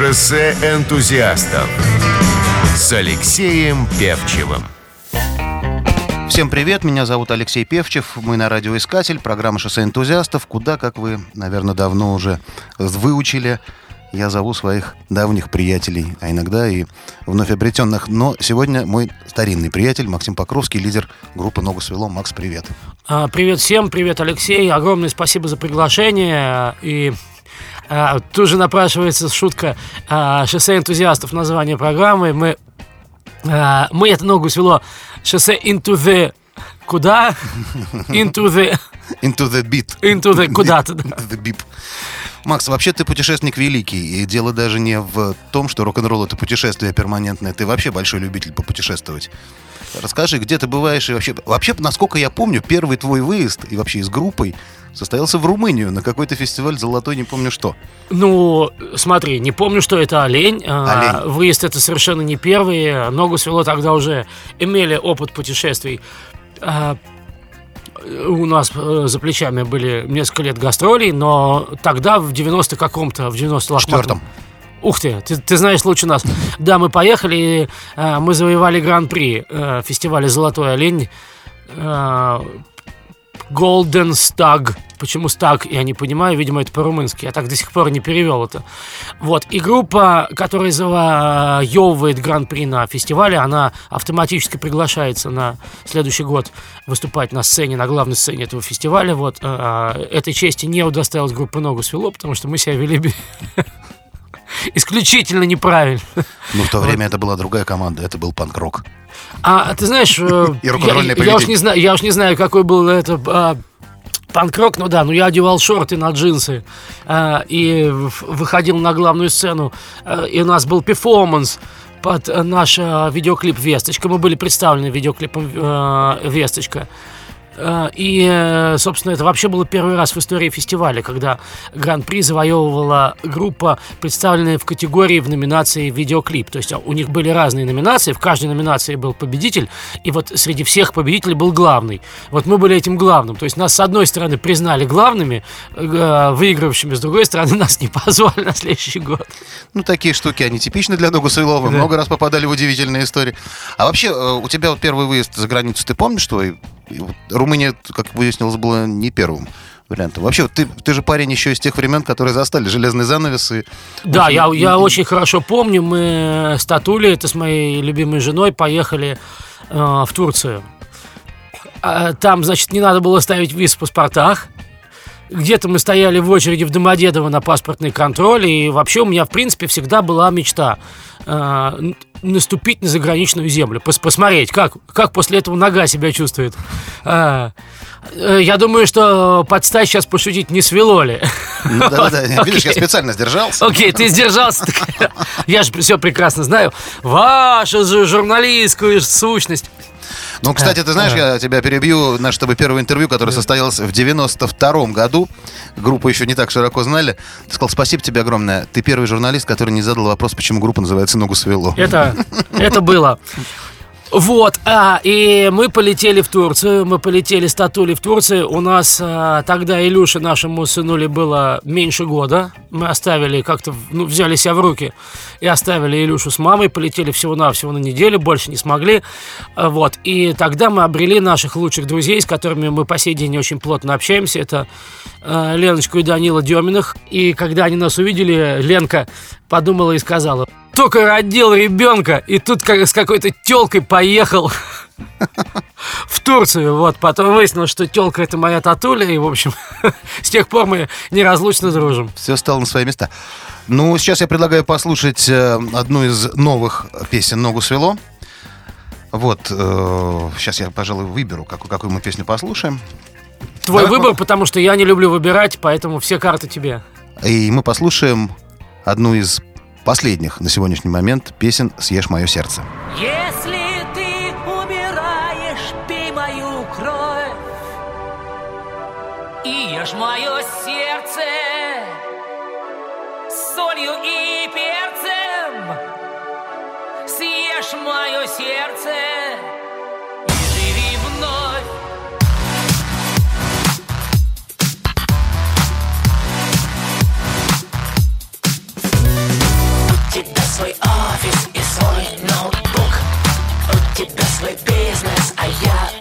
Шоссе энтузиастов с Алексеем Певчевым. Всем привет, меня зовут Алексей Певчев, мы на радиоискатель, программа «Шоссе энтузиастов», куда, как вы, наверное, давно уже выучили, я зову своих давних приятелей, а иногда и вновь обретенных. Но сегодня мой старинный приятель Максим Покровский, лидер группы «Ногу свело». Макс, привет. А, привет всем, привет, Алексей. Огромное спасибо за приглашение. И а, тут же напрашивается шутка а, «Шоссе энтузиастов» название программы. Мы, а, мы это ногу свело «Шоссе into the...» Куда? Into the... Into the beat. Into the... Куда-то, да. Into the beep. Макс, вообще ты путешественник великий, и дело даже не в том, что рок-н-ролл это путешествие перманентное, ты вообще большой любитель попутешествовать. Расскажи, где ты бываешь и вообще... Вообще, насколько я помню, первый твой выезд и вообще с группой состоялся в Румынию на какой-то фестиваль «Золотой», не помню что. Ну, смотри, не помню, что это «Олень». А, олень. Выезд это совершенно не первый. Ногу свело тогда уже имели опыт путешествий. А, у нас э, за плечами были несколько лет гастролей, но тогда в 90 каком-то, в 90 Четвертом. Ух ты, ты, ты знаешь лучше нас. Да, мы поехали, и, э, мы завоевали гран-при э, фестиваля «Золотой олень». Э, Golden Stag. Почему Stag, я не понимаю, видимо, это по-румынски. Я так до сих пор не перевел это. Вот. И группа, которая завоевывает гран-при на фестивале, она автоматически приглашается на следующий год выступать на сцене, на главной сцене этого фестиваля. Вот. Э, этой чести не удостоилась группа «Ногу свело», потому что мы себя вели исключительно неправильно. Ну, в то время это была другая команда, это был панк-рок. А ты знаешь, э, я, я, уж не знаю, я уж не знаю, какой был это а, панк-рок, ну да, ну я одевал шорты на джинсы а, и выходил на главную сцену, а, и у нас был перформанс под наш а, видеоклип «Весточка». Мы были представлены видеоклипом а, «Весточка». Э, и, э, собственно, это вообще было первый раз в истории фестиваля, когда гран-при завоевывала группа, представленная в категории в номинации видеоклип. То есть а, у них были разные номинации, в каждой номинации был победитель, и вот среди всех победителей был главный. Вот мы были этим главным. То есть нас, с одной стороны, признали главными, э, выигравшими, с другой стороны, нас не позвали на следующий год. Ну, такие штуки, они типичны для Ногу Сайлова. Да. Много раз попадали в удивительные истории. А вообще, у тебя вот первый выезд за границу, ты помнишь твой Румыния, как выяснилось, была не первым вариантом. Вообще, ты, ты же парень еще из тех времен, которые застали железный занавес. И, да, общем, я, и, я очень хорошо помню. Мы с Татулей, это с моей любимой женой, поехали э, в Турцию. А, там, значит, не надо было ставить виз в паспортах. Где-то мы стояли в очереди в Домодедово на паспортный контроль, и вообще у меня, в принципе, всегда была мечта э, наступить на заграничную землю, пос посмотреть, как, как после этого нога себя чувствует. А, э, я думаю, что подстать сейчас пошутить не свело ли. Ну, да, да, видишь, я специально сдержался. Окей, ты сдержался. Я же все прекрасно знаю. Вашу же журналистскую сущность. Ну, кстати, ты знаешь, я тебя перебью. Наше тобой первое интервью, которое состоялось в 92-м году. Группу еще не так широко знали. Ты сказал, спасибо тебе огромное. Ты первый журналист, который не задал вопрос, почему группа называется «Ногу свело». Это, это было. Вот, а, и мы полетели в Турцию, мы полетели с Татули в Турцию. У нас а, тогда Илюше нашему сынули было меньше года. Мы оставили как-то, ну, взяли себя в руки и оставили Илюшу с мамой, полетели всего-навсего на неделю, больше не смогли. А, вот, и тогда мы обрели наших лучших друзей, с которыми мы по сей день очень плотно общаемся. Это а, Леночку и Данила Деминых. И когда они нас увидели, Ленка подумала и сказала, только родил ребенка, и тут как с какой-то телкой поехал в Турцию. Вот, потом выяснилось, что телка это моя татуля, и, в общем, с тех пор мы неразлучно дружим. Все стало на свои места. Ну, сейчас я предлагаю послушать э, одну из новых песен «Ногу свело». Вот, э, сейчас я, пожалуй, выберу, какую, какую мы песню послушаем. Твой Давай выбор, по... потому что я не люблю выбирать, поэтому все карты тебе. И мы послушаем одну из последних на сегодняшний момент песен «Съешь мое сердце». Если ты умираешь, пей мою кровь и ешь мое сердце с солью и перцем, съешь мое сердце свой офис и свой ноутбук. У тебя свой бизнес, а я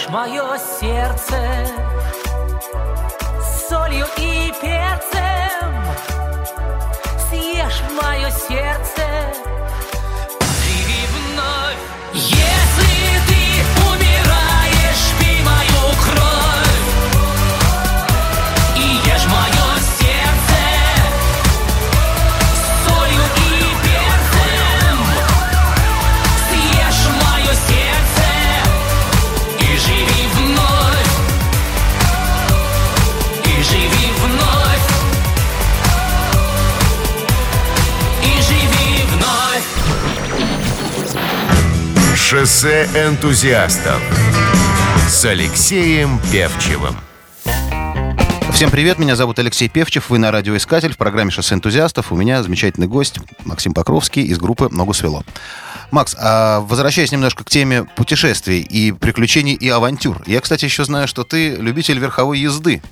Ешь мое сердце солью и перцем. Съешь мое сердце Шоссе энтузиастов с Алексеем Певчевым. Всем привет, меня зовут Алексей Певчев, вы на радиоискатель в программе «Шоссе энтузиастов». У меня замечательный гость Максим Покровский из группы «Ногу свело». Макс, а возвращаясь немножко к теме путешествий и приключений и авантюр. Я, кстати, еще знаю, что ты любитель верховой езды.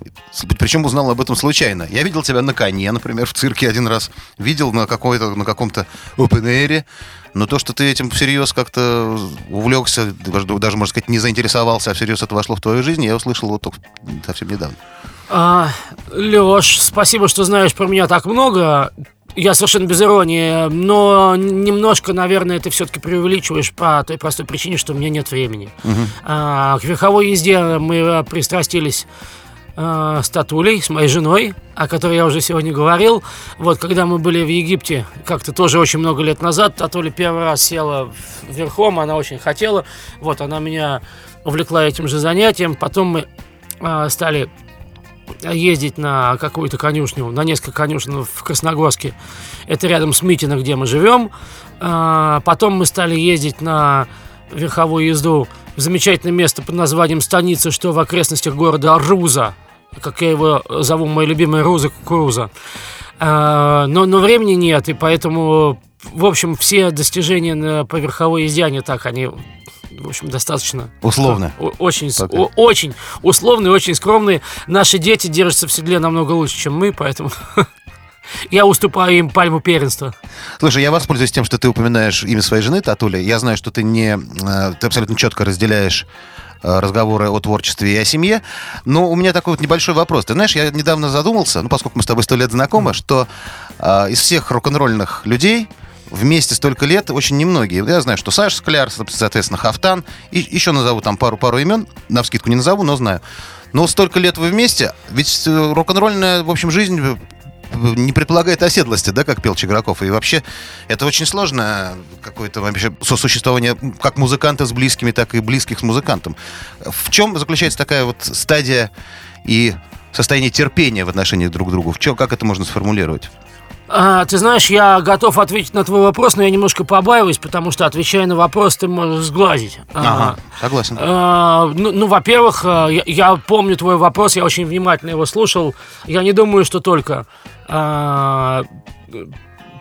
Причем узнал об этом случайно. Я видел тебя на коне, например, в цирке один раз. Видел на, какой-то, на каком-то open. Но то, что ты этим всерьез как-то увлекся, даже, можно сказать, не заинтересовался, а всерьез это вошло в твою жизнь, я услышал вот только совсем недавно. А, Леш, спасибо, что знаешь про меня так много. Я совершенно без иронии, но немножко, наверное, ты все-таки преувеличиваешь по той простой причине, что у меня нет времени. Угу. А, к верховой езде мы пристрастились э, с Татулей, с моей женой, о которой я уже сегодня говорил. Вот, когда мы были в Египте, как-то тоже очень много лет назад, Татуля первый раз села верхом, она очень хотела. Вот, она меня увлекла этим же занятием. Потом мы э, стали ездить на какую-то конюшню, на несколько конюшен в Красногорске. Это рядом с Митино, где мы живем. А, потом мы стали ездить на верховую езду в замечательное место под названием Станица, что в окрестностях города Руза как я его зову, мой любимый Руза Кукуруза. А, но, но времени нет, и поэтому, в общем, все достижения на, по верховой езде, они так, они в общем, достаточно... Условно. Очень, о, очень условные, очень скромные. Наши дети держатся в седле намного лучше, чем мы, поэтому я уступаю им пальму первенства. Слушай, я воспользуюсь тем, что ты упоминаешь имя своей жены, Татуля. Я знаю, что ты не... Э, ты абсолютно четко разделяешь разговоры о творчестве и о семье. Но у меня такой вот небольшой вопрос. Ты знаешь, я недавно задумался, ну, поскольку мы с тобой сто лет знакомы, что э, из всех рок-н-ролльных людей вместе столько лет очень немногие. Я знаю, что Саша Скляр, соответственно, Хафтан, и еще назову там пару-пару имен, на вскидку не назову, но знаю. Но столько лет вы вместе, ведь э, рок-н-ролльная, в общем, жизнь не предполагает оседлости, да, как пел Чиграков. И вообще это очень сложно какое-то вообще сосуществование как музыканта с близкими, так и близких с музыкантом. В чем заключается такая вот стадия и состояние терпения в отношении друг к другу? В чем, как это можно сформулировать? А, ты знаешь, я готов ответить на твой вопрос, но я немножко побаиваюсь, потому что, отвечая на вопрос, ты можешь сглазить. Ага, а, согласен. А, ну, ну, во-первых, а, я, я помню твой вопрос, я очень внимательно его слушал. Я не думаю, что только а,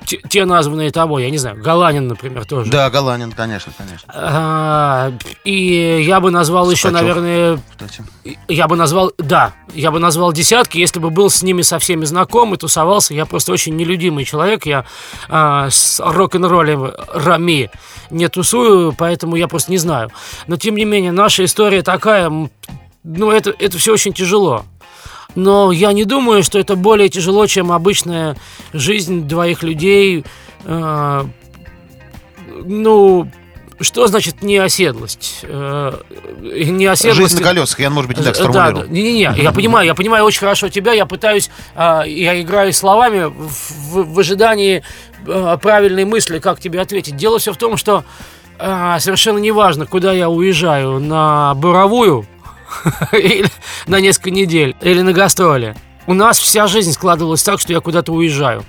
те, те названные того, я не знаю, Галанин, например, тоже. Да, Галанин, конечно, конечно. А, и я бы назвал еще, наверное, кстати. я бы назвал, да, я бы назвал десятки, если бы был с ними со всеми знаком и тусовался. Я просто очень нелюдимый человек, я а, с рок-н-роллем Рами не тусую, поэтому я просто не знаю. Но тем не менее, наша история такая, ну это это все очень тяжело но я не думаю, что это более тяжело, чем обычная жизнь двоих людей. Э, ну, что значит неоседлость? Э, неоседлость... Жизнь на колесах, я, может быть, не так сформулировал. Да, не-не-не, я понимаю, я понимаю очень хорошо тебя, я пытаюсь, э, я играю словами в, в, ожидании э, правильной мысли, как тебе ответить. Дело все в том, что э, совершенно неважно, куда я уезжаю, на Буровую, или на несколько недель, или на гастроли. У нас вся жизнь складывалась так, что я куда-то уезжаю.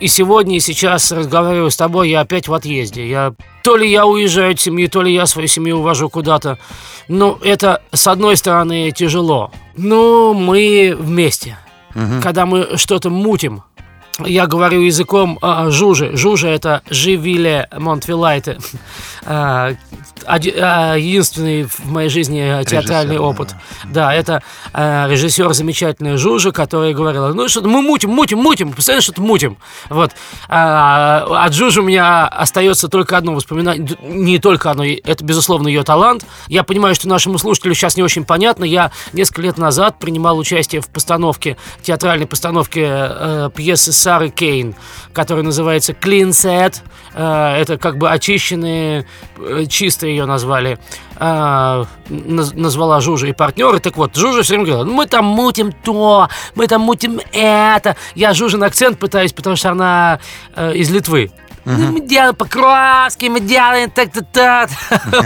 И сегодня, и сейчас разговариваю с тобой, я опять в отъезде. Я то ли я уезжаю от семьи, то ли я свою семью увожу куда-то. Но это, с одной стороны, тяжело. Но мы вместе. Угу. Когда мы что-то мутим, я говорю языком э, Жужи. Жужа это Живиле Монтвилайте. Э, э, единственный в моей жизни театральный режиссер, опыт. Да, да это э, режиссер замечательный Жужа, который говорил, ну что мы мутим, мутим, мутим, постоянно что-то мутим. Вот. А, от Жужи у меня остается только одно воспоминание, не только одно, это, безусловно, ее талант. Я понимаю, что нашему слушателю сейчас не очень понятно. Я несколько лет назад принимал участие в постановке, театральной постановке э, пьесы Сары Кейн, которая называется Clean Set. Э, это как бы очищенные, э, чисто ее назвали. Э, назвала Жужа и партнеры. Так вот, Жужа все время говорила, мы там мутим то, мы там мутим это. Я Жужин акцент пытаюсь, потому что она из Литвы. Uh-huh. мы делаем покраски, мы делаем так-то-так.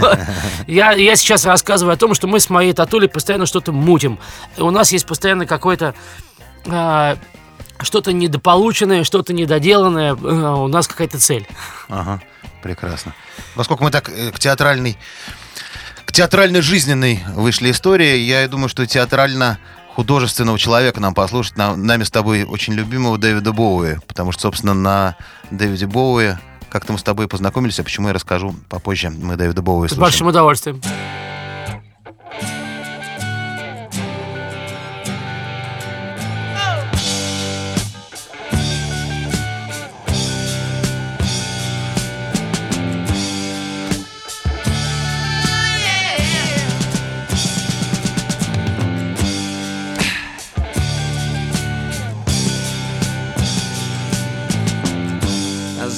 я, я сейчас рассказываю о том, что мы с моей татулей постоянно что-то мутим. И у нас есть постоянно какой-то что-то недополученное, что-то недоделанное, э, у нас какая-то цель. Ага, прекрасно. Поскольку мы так э, к театральной, к театральной жизненной вышли истории, я думаю, что театрально художественного человека нам послушать, нам, нами с тобой очень любимого Дэвида Боуи, потому что, собственно, на Дэвиде Боуи как-то мы с тобой познакомились, а почему я расскажу попозже. Мы Дэвида Боуи. С большим удовольствием.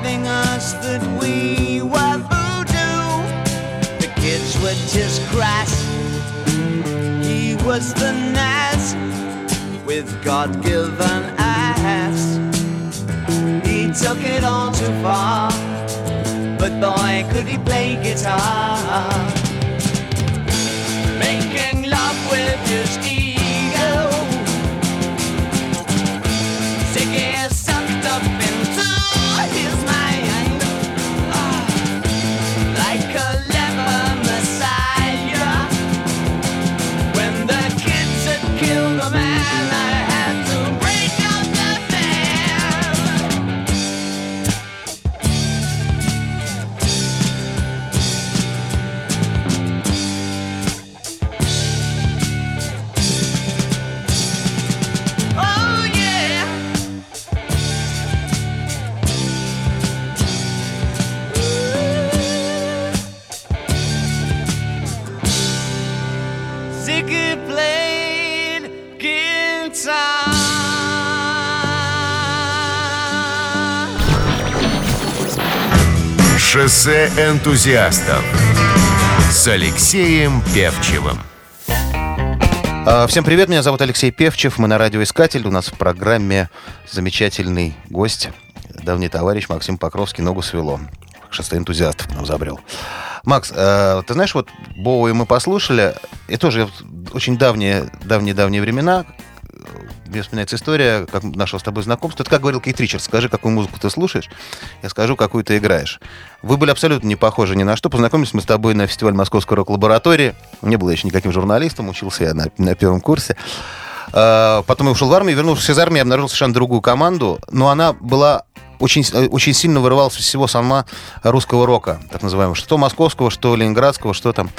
jiving us that we were voodoo. The kids were just crass. He was the Nas with God given ass. He took it all too far, but boy, could he play guitar? Шоссе энтузиастов с Алексеем Певчевым. А, Всем привет, меня зовут Алексей Певчев, мы на радиоискатель. У нас в программе замечательный гость, давний товарищ Максим Покровский, ногу свело. Шоссе энтузиастов к нам забрел. Макс, э, ты знаешь, вот Боуи мы послушали, и тоже очень давние, давние-давние времена, мне вспоминается история как нашего с тобой знакомства. Это как говорил Кейт Ричардс, скажи, какую музыку ты слушаешь, я скажу, какую ты играешь. Вы были абсолютно не похожи ни на что. Познакомились мы с тобой на фестивале Московской рок-лаборатории. Не было еще никаким журналистом, учился я на, на первом курсе. А, Потом я ушел в армию, вернувшись из армии, я обнаружил совершенно другую команду, но она была очень, э, очень сильно вырывалась из всего сама русского рока, так называемого, что московского, что ленинградского, что там,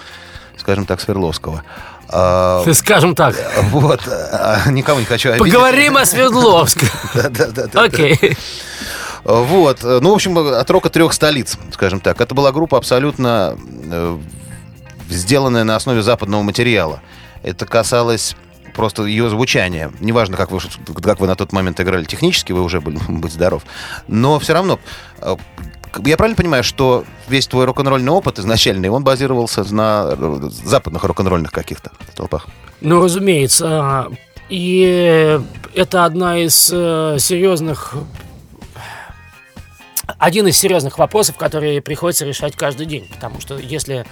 скажем так, Свердловского. А, Скажем так. Вот, а, никого не хочу обидеть. Поговорим о Свердловске. Да-да-да. Окей. Вот. Ну, в общем, от рока трех столиц, скажем так. Это была группа абсолютно э, сделанная на основе западного материала. Это касалось просто ее звучания. Неважно, как вы, как вы на тот момент играли технически, вы уже были, быть здоров. Но все равно, э, я правильно понимаю, что весь твой рок-н-ролльный опыт изначальный, он базировался на э, западных рок-н-ролльных каких-то толпах? Ну, разумеется. И это одна из э, серьезных... Один из серьезных вопросов, которые приходится решать каждый день. Потому что если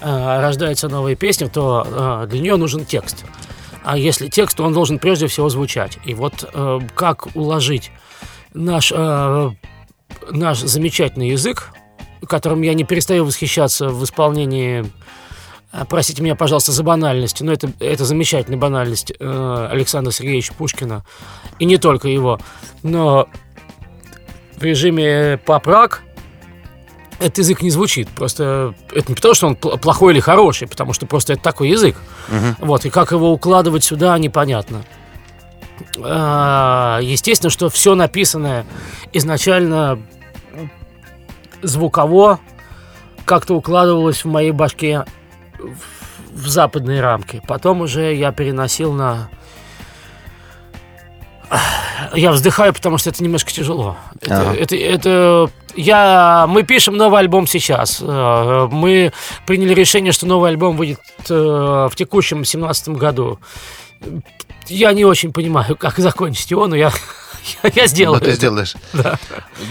э, рождается новая песня, то э, для нее нужен текст. А если текст, то он должен прежде всего звучать. И вот э, как уложить наш, э, наш замечательный язык, которым я не перестаю восхищаться в исполнении а, Простите меня, пожалуйста, за банальность, но это, это замечательная банальность э, Александра Сергеевича Пушкина. И не только его. Но в режиме пап-рак этот язык не звучит. Просто это не потому, что он пл- плохой или хороший, потому что просто это такой язык. Вот, и как его укладывать сюда, непонятно. А, Естественно, что все написанное изначально звуково как-то укладывалось в моей башке в, в западные рамки. Потом уже я переносил на... Я вздыхаю, потому что это немножко тяжело. Это, Ага. это, это- я, мы пишем новый альбом сейчас. Э, Мы приняли решение, что новый альбом выйдет э, в текущем 17 году. Я не очень понимаю, как закончить его, но я, я, я сделаю. Ну, ты сделаешь. Да.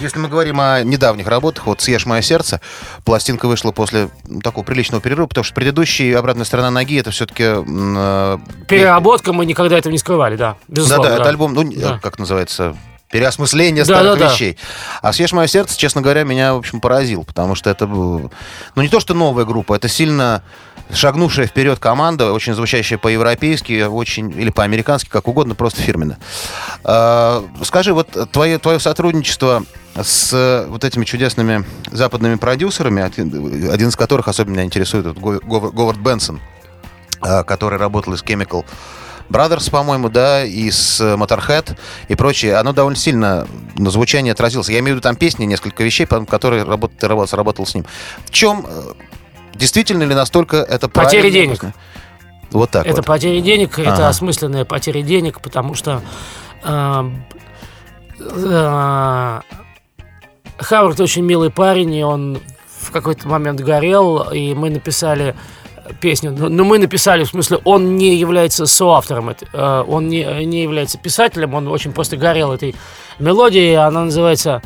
Если мы говорим о недавних работах, вот «Съешь мое сердце», пластинка вышла после такого приличного перерыва, потому что предыдущий «Обратная сторона ноги» это все-таки... Переработка, мы никогда этого не скрывали, да. Безусловно, Да-да, это альбом, ну, Да. как называется, переосмысление Да, старых да, да. вещей. А «Съешь мое сердце», честно говоря, меня, в общем, поразил, потому что это, был- ну, не то, что новая группа, это сильно шагнувшая вперед команда, очень звучащая по-европейски, очень, или по-американски, как угодно, просто фирменно. А, Скажи, вот твое, твое сотрудничество с вот этими чудесными западными продюсерами, один, из которых особенно меня интересует, вот Го- Го- Говард Бенсон, а, который работал из Chemical Brothers, по-моему, да, и с Motorhead и прочее, оно довольно сильно на звучании отразилось. Я имею в виду там песни, несколько вещей, которые работ- работал, сработал с ним. В чем, э, действительно ли настолько это правильно? денег. Вот так Это вот. потеря денег, это Ага. осмысленная потеря денег, потому что э, э, Хавард очень милый парень, и он в какой-то момент горел, и мы написали песню. Но но мы написали, в смысле, он не является соавтором, э, он не, не является писателем, он очень просто горел этой мелодией, она называется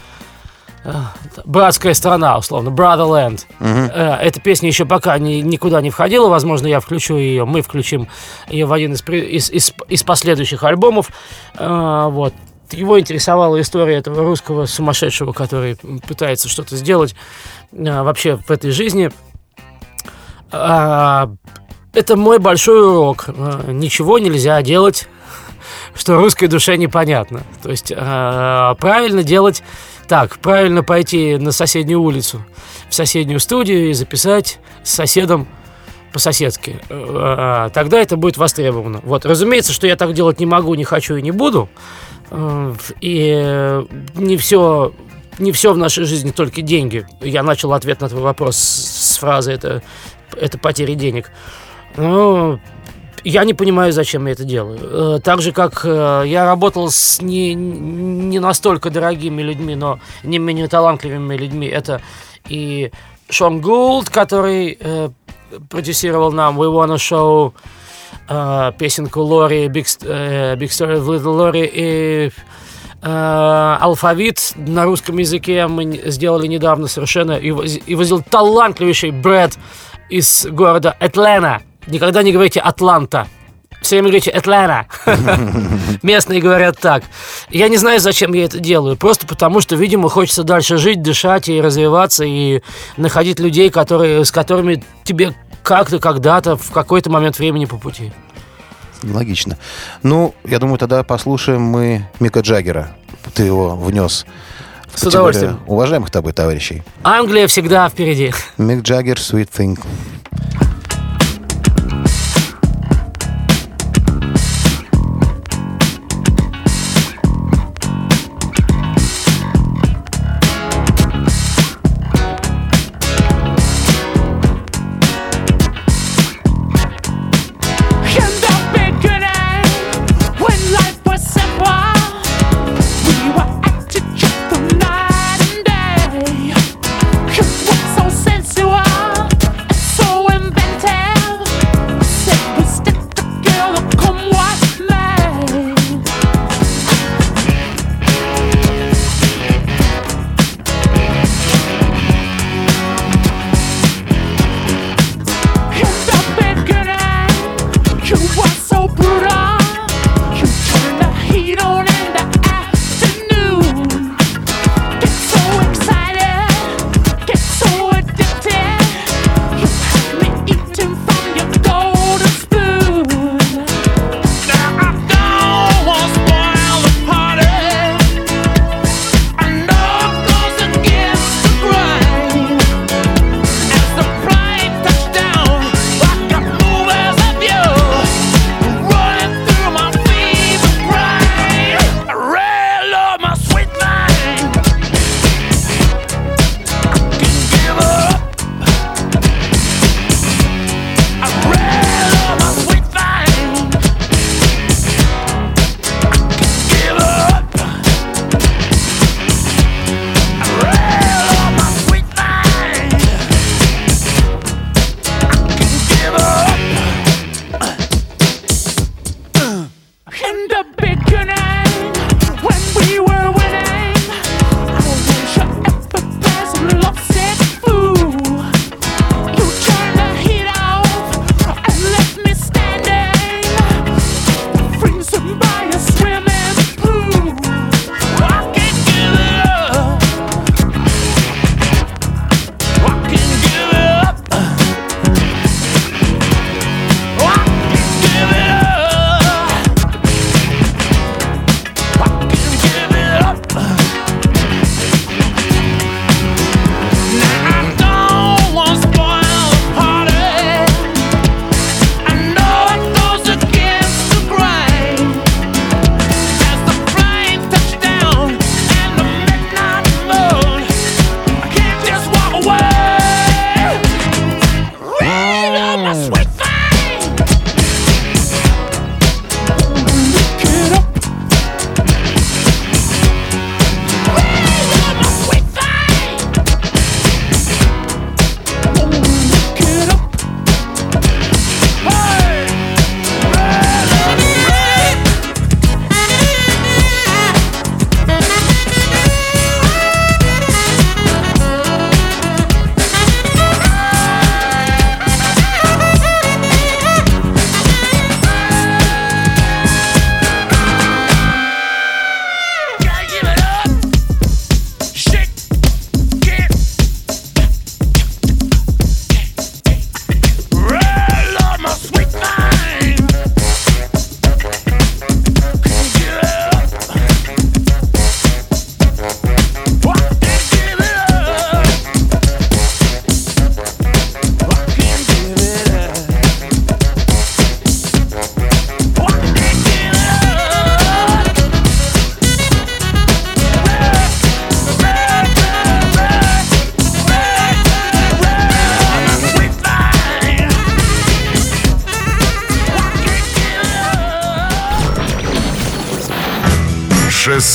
братская страна, условно, Brotherland. Угу. Эта песня еще пока ни, никуда не входила, возможно, я включу ее, мы включим ее в один из, из, из, из последующих альбомов. Вот. Его интересовала история этого русского сумасшедшего, который пытается что-то сделать вообще в этой жизни. Это мой большой урок. Ничего нельзя делать, что русской душе непонятно. То есть правильно делать так, правильно пойти на соседнюю улицу, в соседнюю студию и записать с соседом по-соседски. Э, тогда это будет востребовано. Вот, разумеется, что я так делать не могу, не хочу и не буду. Э, и не все, не все в нашей жизни только деньги. Я начал ответ на твой вопрос с фразы «это, это потеря денег». Но я не понимаю, зачем я это делаю. Э, так же, как э, я работал с не, не настолько дорогими людьми, но не менее талантливыми людьми. Это и Шон Гулд, который э, продюсировал нам We Wanna Show, э, песенку Лори, Big, э, Big Story Little Lori и э, алфавит на русском языке мы сделали недавно совершенно. И, и возил талантливейший Брэд из города Атлanta. Никогда не говорите «Атланта». Все время говорите «Атланта». Местные говорят так. Я не знаю, зачем я это делаю. Просто потому, что, видимо, хочется дальше жить, дышать и развиваться, и находить людей, которые, с которыми тебе как-то, когда-то, в какой-то момент времени по пути. Логично. Ну, я думаю, тогда послушаем мы Мика Джаггера. Ты его внес с удовольствием. Уважаемых тобой товарищей. Англия всегда впереди. Мик Джаггер, Sweet Thing.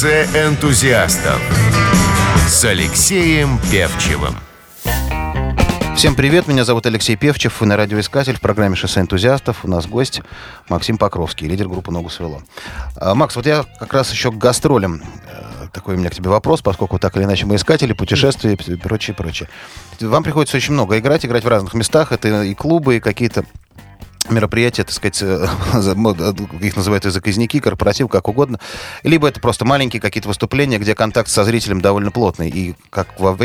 Шоссе энтузиастов с Алексеем Певчевым. Всем привет, меня зовут Алексей Певчев, вы на радиоискатель в программе «Шоссе энтузиастов». У нас гость Максим Покровский, лидер группы «Ногу свело». А, Макс, вот я как раз еще к гастролям. Э, такой у меня к тебе вопрос, поскольку так или иначе мы искатели, путешествия и прочее, прочее. Вам приходится очень много играть, играть в разных местах. Это и клубы, и какие-то мероприятия, так сказать, э, их называют и заказники, корпоратив, как угодно. Либо это просто маленькие какие-то выступления, где контакт со зрителем довольно плотный. И как во,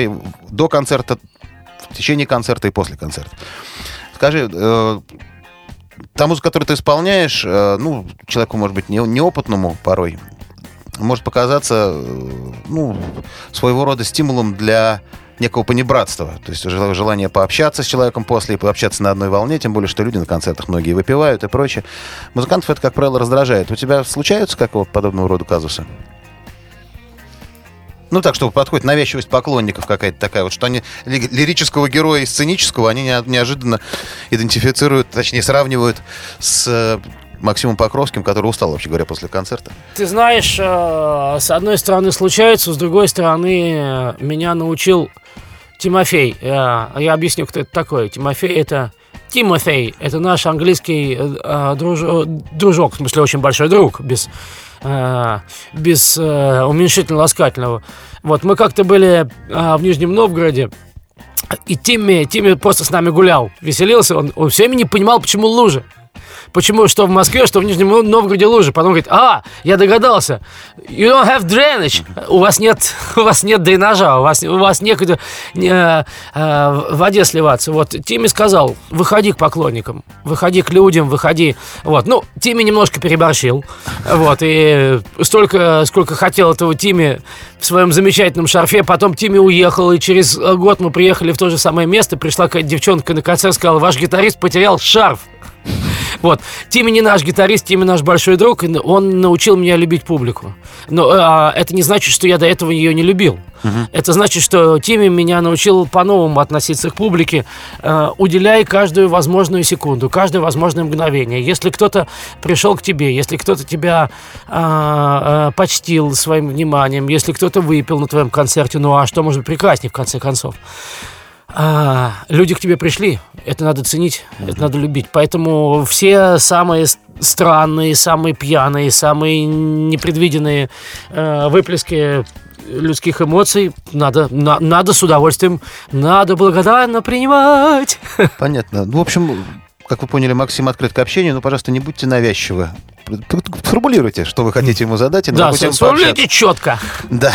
до концерта, в течение концерта и после концерта. Скажи, э, та музыка, которую ты исполняешь, э, ну, человеку, может быть, не, неопытному порой, может показаться, э, ну, своего рода стимулом для некого понебратства. То есть желание пообщаться с человеком после пообщаться на одной волне, тем более, что люди на концертах многие выпивают и прочее. Музыкантов это, как правило, раздражает. У тебя случаются какого подобного рода казусы? Ну, так, чтобы подходит навязчивость поклонников какая-то такая, вот что они лирического героя и сценического они неожиданно идентифицируют, точнее, сравнивают с э, Максимом Покровским, который устал, вообще говоря, после концерта. Ты знаешь, э, с одной стороны случается, с другой стороны э, меня научил Тимофей. Я, я объясню, кто это такой. Тимофей это... Тимофей, это наш английский э, друж, дружок, в смысле очень большой друг, без, э, без э, уменьшительно-ласкательного. Вот мы как-то были э, в Нижнем Новгороде, и Тимми, Тимми просто с нами гулял, веселился, он, он все время не понимал, почему лужи. Почему что в Москве, что в Нижнем Новгороде лужи. Потом говорит, а, я догадался. You don't have drainage. У вас нет, у вас нет дренажа, у вас, у вас некуда не, э, в воде сливаться. Вот Тимми сказал, выходи к поклонникам, выходи к людям, выходи. Вот, ну, Тимми немножко переборщил. Вот, и столько, сколько хотел этого Тимми в своем замечательном шарфе. Потом Тимми уехал, и через год мы приехали в то же самое место. Пришла какая-то девчонка на концерт, сказала, ваш гитарист потерял шарф. Вот. Тимми не наш гитарист, Тимми наш большой друг, и он научил меня любить публику. Но а, это не значит, что я до этого ее не любил. Угу. Это значит, что Тимми меня научил по-новому относиться к публике, э, уделяя каждую возможную секунду, каждое возможное мгновение. Если кто-то пришел к тебе, если кто-то тебя э, э, почтил своим вниманием, если кто-то выпил на твоем концерте, ну а что может быть прекраснее в конце концов? А, люди к тебе пришли, это надо ценить, mm-hmm. это надо любить. Поэтому все самые странные, самые пьяные, самые непредвиденные э, выплески людских эмоций надо, на, надо с удовольствием, надо благодарно принимать. Понятно. Ну, в общем, как вы поняли, Максим открыт к общению, но, пожалуйста, не будьте навязчивы. Сформулируйте, что вы хотите ему задать. И да, сформулируйте четко. Да.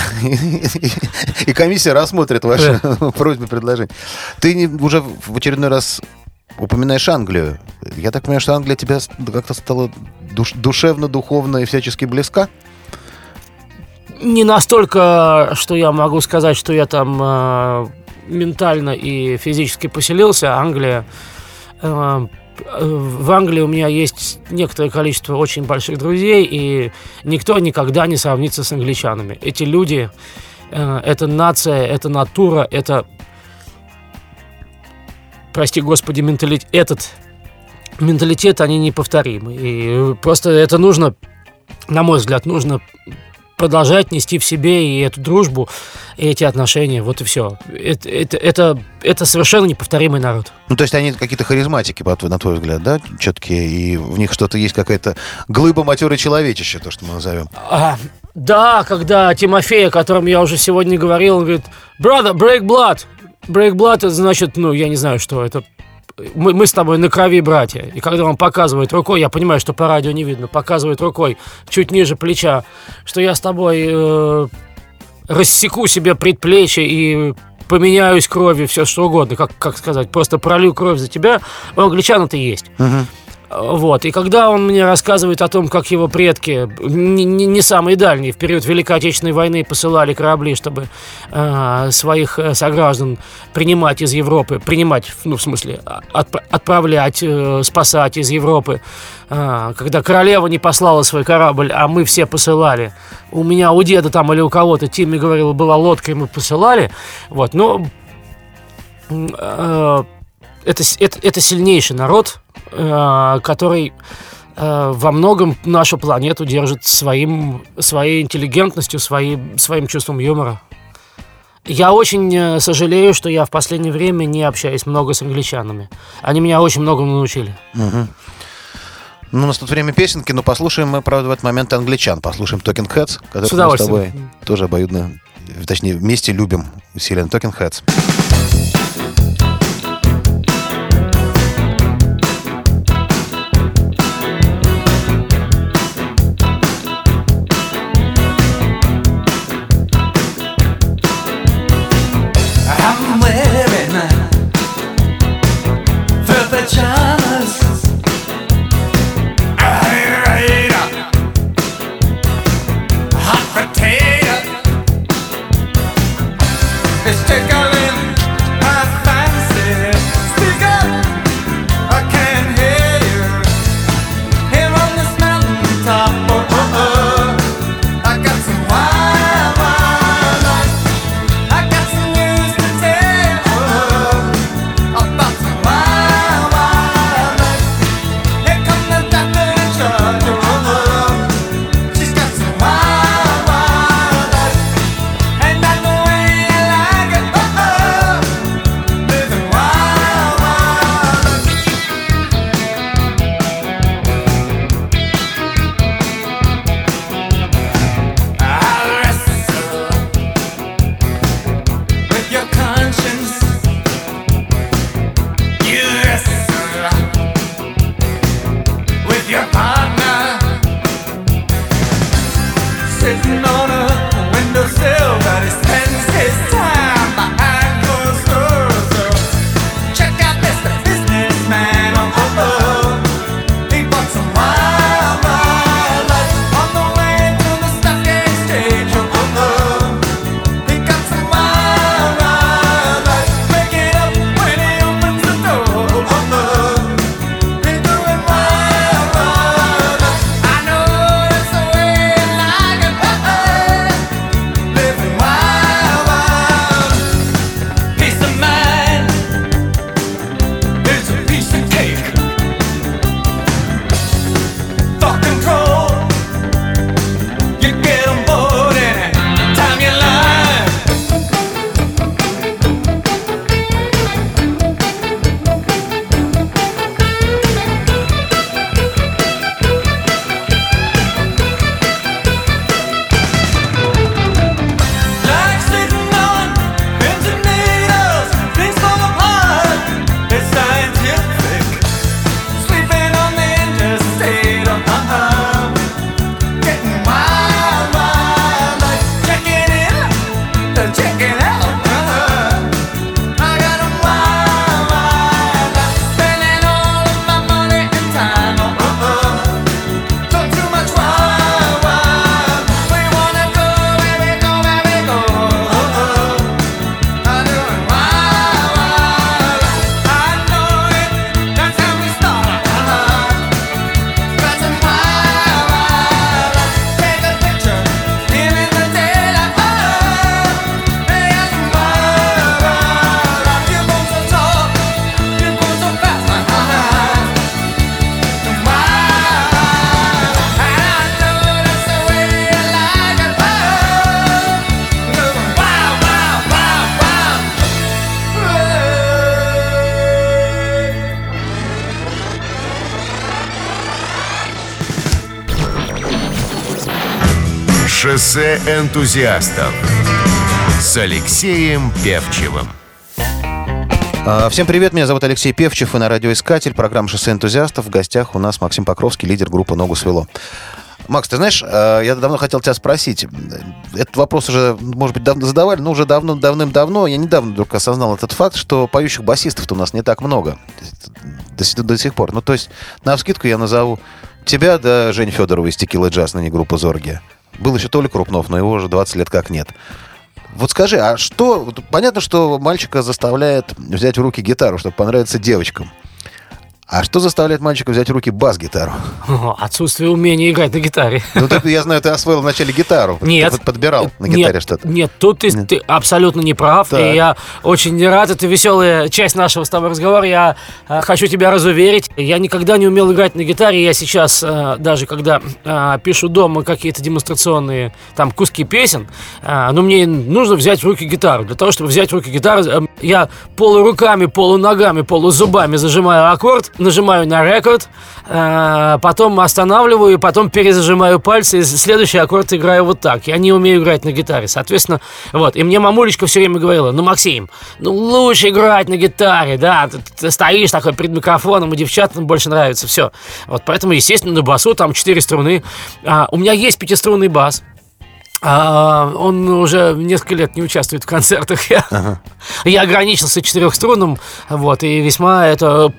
И комиссия рассмотрит ваши просьбы, предложения. Ты уже в очередной раз упоминаешь Англию. Я так понимаю, что Англия тебя как-то стала душ, душевно, духовно и всячески близка? Не настолько, что я могу сказать, что я там э, ментально и физически поселился. Англия э, в Англии у меня есть некоторое количество очень больших друзей, и никто никогда не сравнится с англичанами. Эти люди, э, это нация, это натура, это, прости господи, менталитет, этот менталитет, они неповторимы. И просто это нужно, на мой взгляд, нужно продолжать нести в себе и эту дружбу, и эти отношения, вот и все. Это, это, это, это совершенно неповторимый народ. Ну, то есть они какие-то харизматики, на твой взгляд, да, четкие, и в них что-то есть, какая-то глыба матеры человечища, то, что мы назовем. А, да, когда Тимофей, о котором я уже сегодня говорил, он говорит, brother, break blood. Break blood, это значит, ну, я не знаю, что это мы, мы с тобой на крови братья. И когда он показывает рукой, я понимаю, что по радио не видно, показывает рукой чуть ниже плеча, что я с тобой э, рассеку себе предплечье и поменяюсь кровью, все что угодно, как, как сказать, просто пролью кровь за тебя, у англичан это есть. Uh-huh. Вот. И когда он мне рассказывает о том, как его предки, не, не, самые дальние, в период Великой Отечественной войны посылали корабли, чтобы э, своих сограждан принимать из Европы, принимать, ну, в смысле, от, отправлять, э, спасать из Европы, э, когда королева не послала свой корабль, а мы все посылали. У меня, у деда там или у кого-то, Тимми говорил, была лодка, и мы посылали. Вот, но... Э, это, это, это сильнейший народ, который э, во многом нашу планету держит своим, своей интеллигентностью, своим, своим чувством юмора. Я очень э, сожалею, что я в последнее время не общаюсь много с англичанами. Они меня очень многому научили. Угу. Ну, у нас тут время песенки, но послушаем мы, правда, в этот момент англичан. Послушаем Talking Heads, которые мы с тобой тоже обоюдно, точнее, вместе любим усиленно. Talking Heads. Шоссе энтузиастов с Алексеем Певчевым. А, всем привет, меня зовут Алексей Певчев, и на радиоискатель, программа «Шоссе энтузиастов». В гостях у нас Максим Покровский, лидер группы «Ногу свело». Макс, ты знаешь, а, я давно хотел тебя спросить. Этот вопрос уже, может быть, давно задавали, но уже давно, давным-давно. Я недавно вдруг осознал этот факт, что поющих басистов-то у нас не так много до, до сих пор. Ну, то есть, на вскидку я назову тебя, да, Жень Федорова из Текила Джаз, на не группа Зорги. Был еще Толя Крупнов, но его уже 20 лет как нет. Вот скажи, а что... Понятно, что мальчика заставляет взять в руки гитару, чтобы понравиться девочкам. А что заставляет мальчика взять в руки бас-гитару? Отсутствие умения играть на гитаре. Ну, ты, я знаю, ты освоил вначале гитару. Нет. Ты подбирал на гитаре что-то. Нет, тут ты, нет. ты абсолютно не прав. Так. И я очень рад. Это веселая часть нашего с тобой разговора. Я э, хочу тебя разуверить. Я никогда не умел играть на гитаре. Я сейчас, э, даже когда э, пишу дома какие-то демонстрационные там куски песен, э, но мне нужно взять в руки гитару. Для того, чтобы взять в руки гитару, э, я полуруками, полуногами, полузубами зажимаю аккорд, нажимаю на рекорд, э, потом останавливаю, потом перезажимаю пальцы, и следующий аккорд играю вот так. Я не умею играть на гитаре, соответственно, вот. И мне мамулечка все время говорила, ну, Максим, ну, лучше играть на гитаре, да, ты, ты стоишь такой перед микрофоном, и девчатам больше нравится, все. Вот, поэтому, естественно, на басу там четыре струны. А, у меня есть пятиструнный бас, а, он уже несколько лет не участвует в концертах. Я, ага. я ограничился четырехструнным, вот, и весьма это...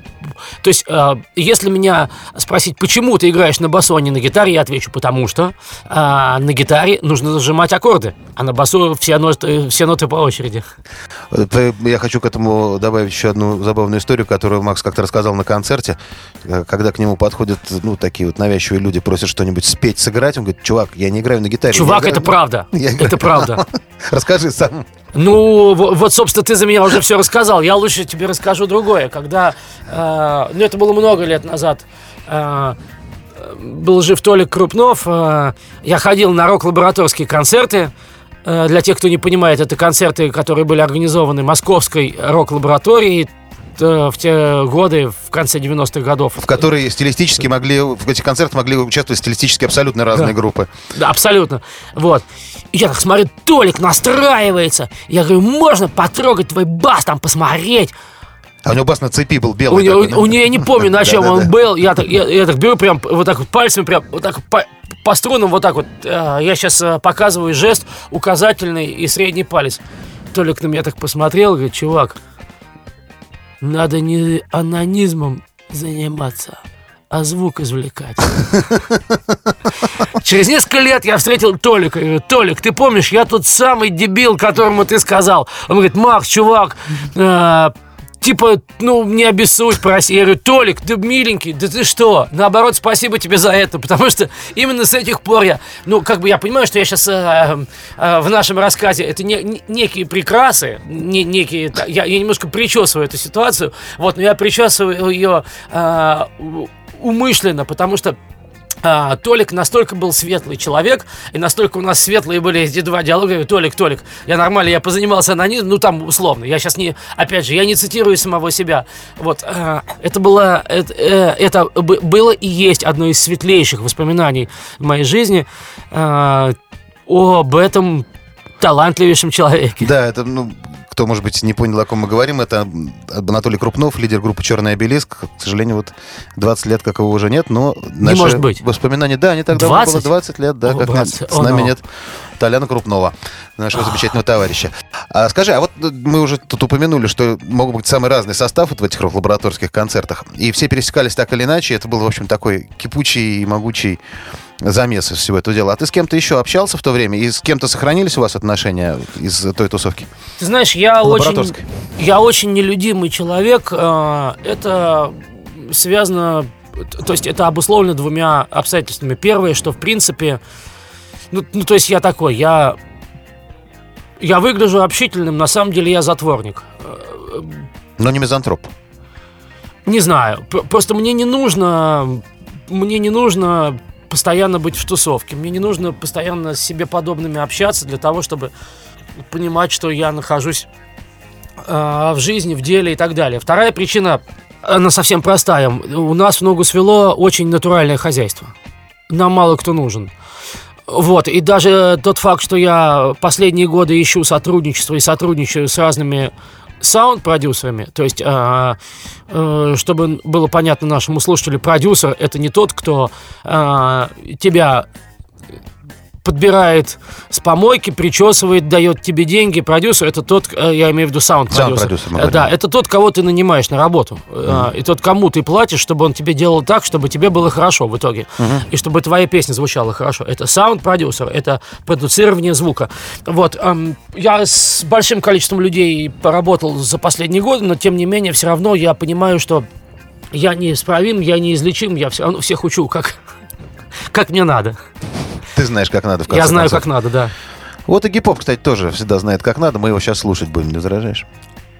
То есть, э, если меня спросить, почему ты играешь на басу, а не на гитаре, я отвечу, потому что э, на гитаре нужно зажимать аккорды, а на басу все ноты, все ноты по очереди. Я хочу к этому добавить еще одну забавную историю, которую Макс как-то рассказал на концерте, когда к нему подходят, ну, такие вот навязчивые люди, просят что-нибудь спеть, сыграть, он говорит, чувак, я не играю на гитаре. Чувак, это правда. Я это правда. Расскажи сам. Ну, вот, собственно, ты за меня уже все рассказал. Я лучше тебе расскажу другое. Когда, э, ну, это было много лет назад, э, был жив Толик Крупнов, э, я ходил на рок-лабораторские концерты. Э, для тех, кто не понимает, это концерты, которые были организованы Московской рок-лабораторией в те годы, в конце 90-х годов. В которые стилистически могли, в этих концертах могли участвовать стилистически абсолютно разные да. группы. Да, абсолютно. Вот. И я так смотрю, Толик настраивается. Я говорю, можно потрогать твой бас, там посмотреть. А у него бас на цепи был белый. У, такой, у, у нее я не помню, на чем он был. Я так, я, я так беру прям вот так вот пальцами, прям вот так по, по струнам вот так вот. Э, я сейчас э, показываю жест указательный и средний палец. Толик на меня так посмотрел, говорит, чувак, надо не анонизмом заниматься, а звук извлекать. Через несколько лет я встретил Толика. Я говорю, Толик, ты помнишь, я тот самый дебил, которому ты сказал. Он говорит, Макс, чувак, э, типа, ну, не обессудь, проси. Я говорю, Толик, ты миленький, да ты что? Наоборот, спасибо тебе за это, потому что именно с этих пор я, ну, как бы я понимаю, что я сейчас э, э, в нашем рассказе, это не, не, некие прекрасы, не, некие, я, я немножко причесываю эту ситуацию, вот, но я причесываю ее э, умышленно, потому что а, Толик настолько был светлый человек, и настолько у нас светлые были эти два диалога. Говорю, Толик, Толик, я нормально, я позанимался анонизмом, ну там условно. Я сейчас не, опять же, я не цитирую самого себя. Вот, а, это было, это, э, это было и есть одно из светлейших воспоминаний в моей жизни а, об этом талантливейшем человеке. Да, это, ну, кто, может быть, не понял, о ком мы говорим, это Анатолий Крупнов, лидер группы «Черный обелиск». К сожалению, вот 20 лет, как его уже нет, но наши не может быть. воспоминания... Да, не так давно 20? было 20 лет, да, как 20. Нет, с нами нет Толяна Крупнова, нашего замечательного товарища. А, скажи, а вот мы уже тут упомянули, что могут быть самый разный состав вот в этих лабораторских концертах, и все пересекались так или иначе, это был, в общем, такой кипучий и могучий замес из всего этого дела. А ты с кем-то еще общался в то время? И с кем-то сохранились у вас отношения из той тусовки? Ты знаешь, я очень, я очень нелюдимый человек. А, это связано... То есть это обусловлено двумя обстоятельствами. Первое, что в принципе... Ну, ну то есть я такой, я... Я выгляжу общительным, на самом деле я затворник. Но не мизантроп. Не знаю. Просто мне не нужно... Мне не нужно постоянно быть в тусовке. Мне не нужно постоянно с себе подобными общаться для того, чтобы понимать, что я нахожусь э, в жизни, в деле и так далее. Вторая причина, она совсем простая. У нас в ногу свело очень натуральное хозяйство. Нам мало кто нужен. Вот, и даже тот факт, что я последние годы ищу сотрудничество и сотрудничаю с разными саунд-продюсерами, то есть, э, э, чтобы было понятно нашему слушателю, продюсер это не тот, кто э, тебя подбирает с помойки, причесывает, дает тебе деньги. Продюсер это тот, э, я имею в виду саунд продюсер. Э, да, это тот, кого ты нанимаешь на работу. Mm-hmm. И тот, кому ты платишь, чтобы он тебе делал так, чтобы тебе было хорошо в итоге. Mm-hmm. И чтобы твоя песня звучала хорошо. Это саунд продюсер, это продуцирование звука. Вот. Эм, я с большим количеством людей поработал за последние годы, но тем не менее, все равно я понимаю, что я неисправим, я неизлечим, я все равно всех учу, как, как мне надо ты знаешь, как надо. В конце Я знаю, концов. как надо, да. Вот и Гиппоп кстати, тоже всегда знает, как надо. Мы его сейчас слушать будем, не возражаешь?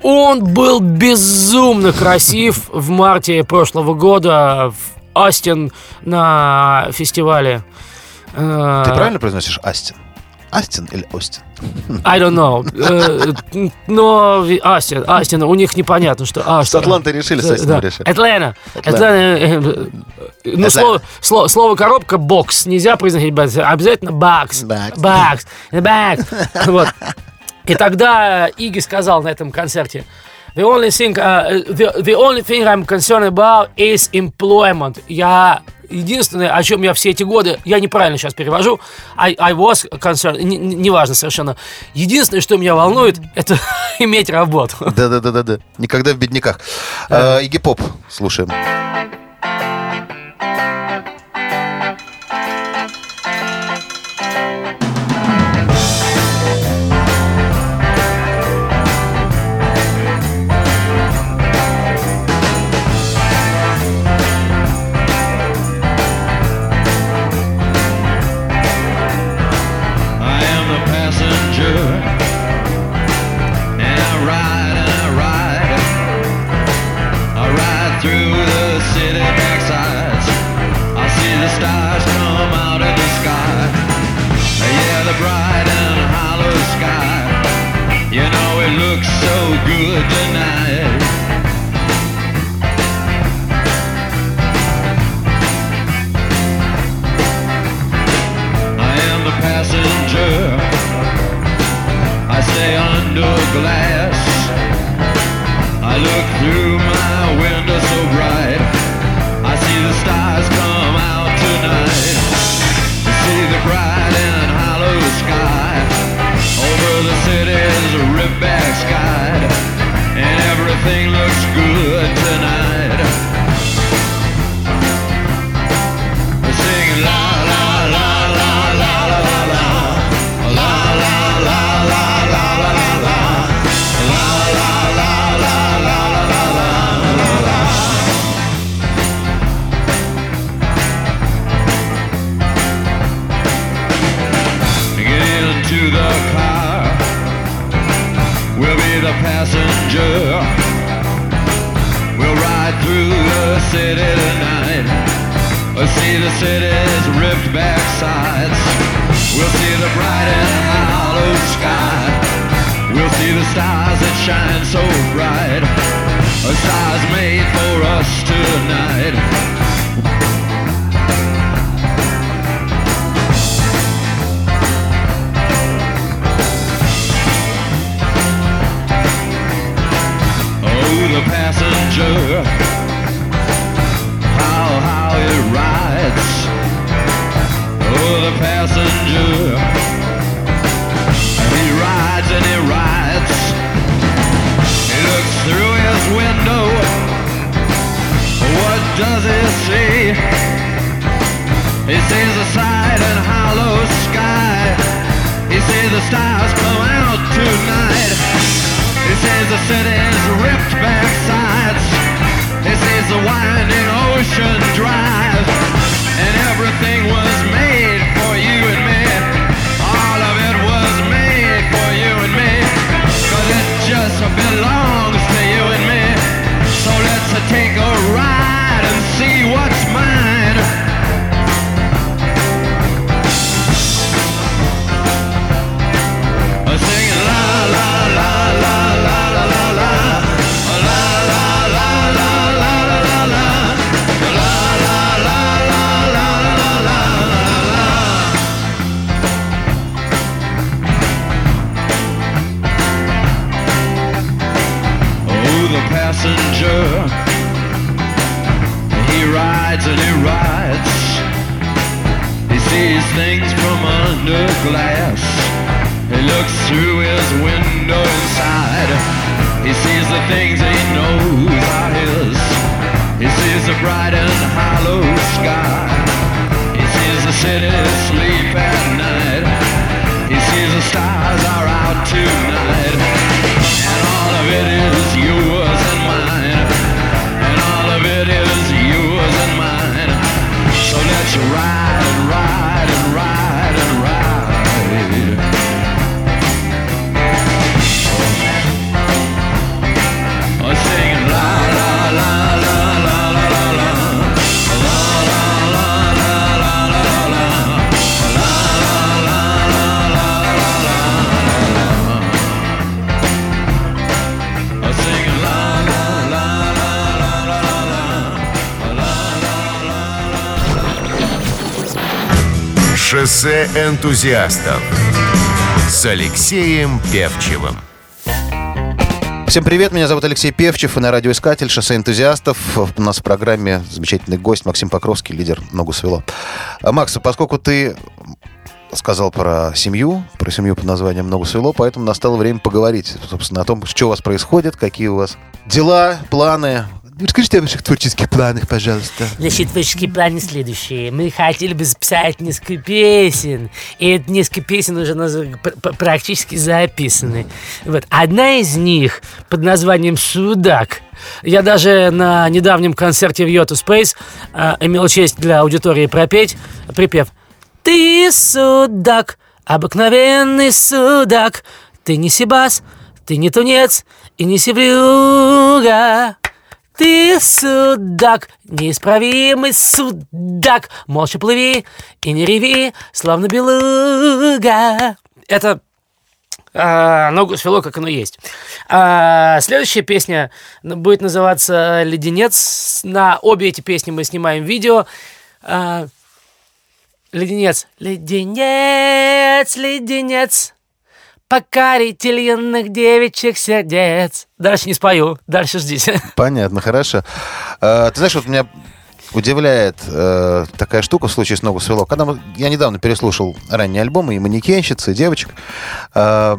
Он был безумно красив в марте прошлого года в Астин на фестивале. Ты э, правильно произносишь Астин? Астин или Остин? I don't know. Э, но Астин, Астин, у них непонятно, что Астин. С Атланты решили, с Астином решили. Атлана. Атлана. Э, э, ну, слово, слово, коробка бокс нельзя произносить, обязательно бакс. Бакс. Бакс. Вот. И тогда Иги сказал на этом концерте, The only thing, uh, the, the only thing I'm concerned about is employment. Я Единственное, о чем я все эти годы, я неправильно сейчас перевожу, I, I was concerned, неважно совершенно. Единственное, что меня волнует, это иметь работу. Да-да-да-да-да. Никогда в бедняках. Э, Игипоп, слушаем. what's mine. Шоссе энтузиастов с Алексеем Певчевым. Всем привет, меня зовут Алексей Певчев, и на радиоискатель «Шоссе энтузиастов». У нас в программе замечательный гость Максим Покровский, лидер «Ногу свело». А, Макс, поскольку ты сказал про семью, про семью под названием «Ногу свело», поэтому настало время поговорить, собственно, о том, что у вас происходит, какие у вас дела, планы, Расскажите о ваших творческих планах, пожалуйста. Значит, творческие планы следующие. Мы хотели бы записать несколько песен. И это несколько песен уже практически записаны. Вот. Одна из них под названием «Судак». Я даже на недавнем концерте в Йоту Space э, имел честь для аудитории пропеть припев «Ты судак, обыкновенный судак, ты не сибас, ты не тунец и не севрюга». Ты судак, неисправимый судак, молча плыви и не реви, словно белуга. Это а, ногу свело, как оно есть. А, следующая песня будет называться «Леденец». На обе эти песни мы снимаем видео. А, леденец. Леденец, леденец покоритель юных девичьих сердец. Дальше не спою, дальше ждите. Понятно, хорошо. А, ты знаешь, вот меня удивляет э, такая штука в случае с «Ногу свело». Когда мы, я недавно переслушал ранние альбомы и «Манекенщицы», и «Девочек», э,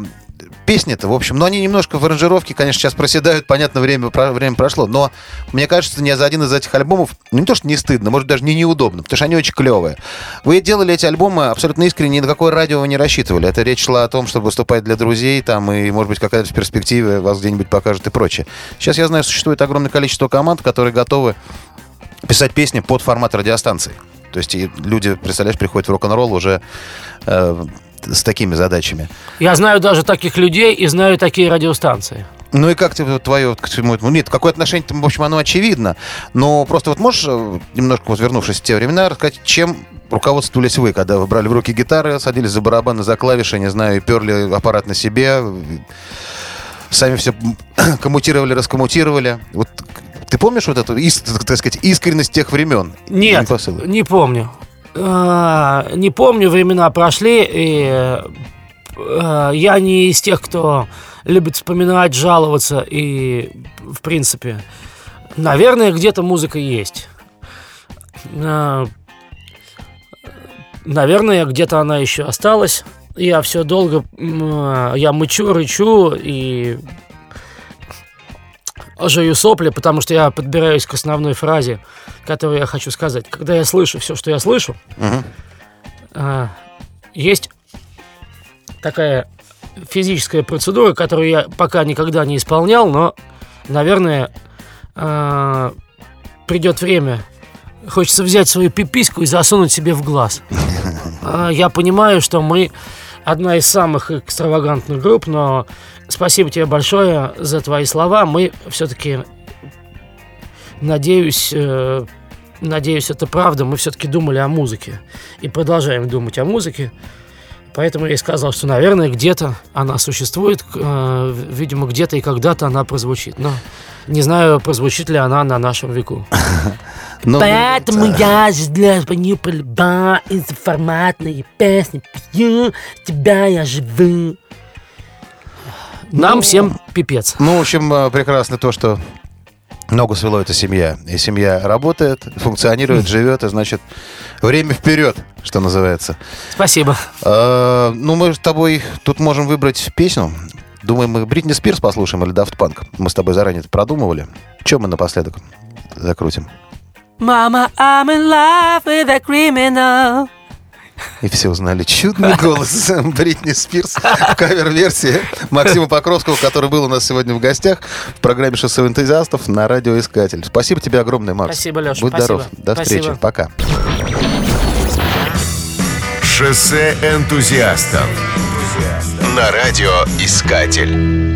песни-то, в общем, но они немножко в аранжировке, конечно, сейчас проседают, понятно, время, время прошло, но мне кажется, ни за один из этих альбомов, ну, не то, что не стыдно, может, даже не неудобно, потому что они очень клевые. Вы делали эти альбомы абсолютно искренне, ни на какое радио вы не рассчитывали. Это речь шла о том, чтобы выступать для друзей, там, и, может быть, какая-то в перспективе вас где-нибудь покажет и прочее. Сейчас, я знаю, существует огромное количество команд, которые готовы писать песни под формат радиостанции. То есть люди, представляешь, приходят в рок-н-ролл уже э, с такими задачами. Я знаю даже таких людей и знаю такие радиостанции. Ну и как тебе твое к всему этому? Нет, какое отношение, в общем, оно очевидно. Но просто вот можешь, э, немножко вот вернувшись в те времена, рассказать, чем руководствовались вы, когда вы брали в руки гитары, садились за барабаны, за клавиши, не знаю, и перли аппарат на себе, сами все коммутировали, раскоммутировали. Вот ты помнишь вот эту, так сказать, искренность тех времен? Нет, не помню. А, не помню, времена прошли, и а, я не из тех, кто любит вспоминать, жаловаться, и, в принципе, наверное, где-то музыка есть. А, наверное, где-то она еще осталась. Я все долго, я мычу, рычу и жую сопли, потому что я подбираюсь к основной фразе, которую я хочу сказать. Когда я слышу все, что я слышу, угу. а, есть такая физическая процедура, которую я пока никогда не исполнял, но, наверное, а, придет время. Хочется взять свою пипиську и засунуть себе в глаз. А, я понимаю, что мы одна из самых экстравагантных групп, но спасибо тебе большое за твои слова. Мы все-таки, надеюсь, э, надеюсь, это правда, мы все-таки думали о музыке и продолжаем думать о музыке. Поэтому я и сказал, что, наверное, где-то она существует, э, видимо, где-то и когда-то она прозвучит. Но не знаю, прозвучит ли она на нашем веку. Но, Поэтому да. я же для не полюба информатные песни пью, тебя я живу. Нам ну, всем пипец. Ну, в общем, э, прекрасно то, что Ногу свело это семья. И семья работает, функционирует, живет, и значит, время вперед, что называется. Спасибо. А, ну, мы с тобой тут можем выбрать песню. Думаем, мы Бритни Спирс послушаем или Daft Punk. Мы с тобой заранее это продумывали. Чем мы напоследок закрутим? Мама, I'm in love with a criminal. И все узнали чудный голос Бритни Спирс в кавер-версии Максима Покровского, который был у нас сегодня в гостях в программе «Шоссе энтузиастов» на радиоискатель. Спасибо тебе огромное, Макс. Спасибо, Леша. Будь спасибо. здоров. До спасибо. встречи. Пока. «Шоссе энтузиастов» на радиоискатель.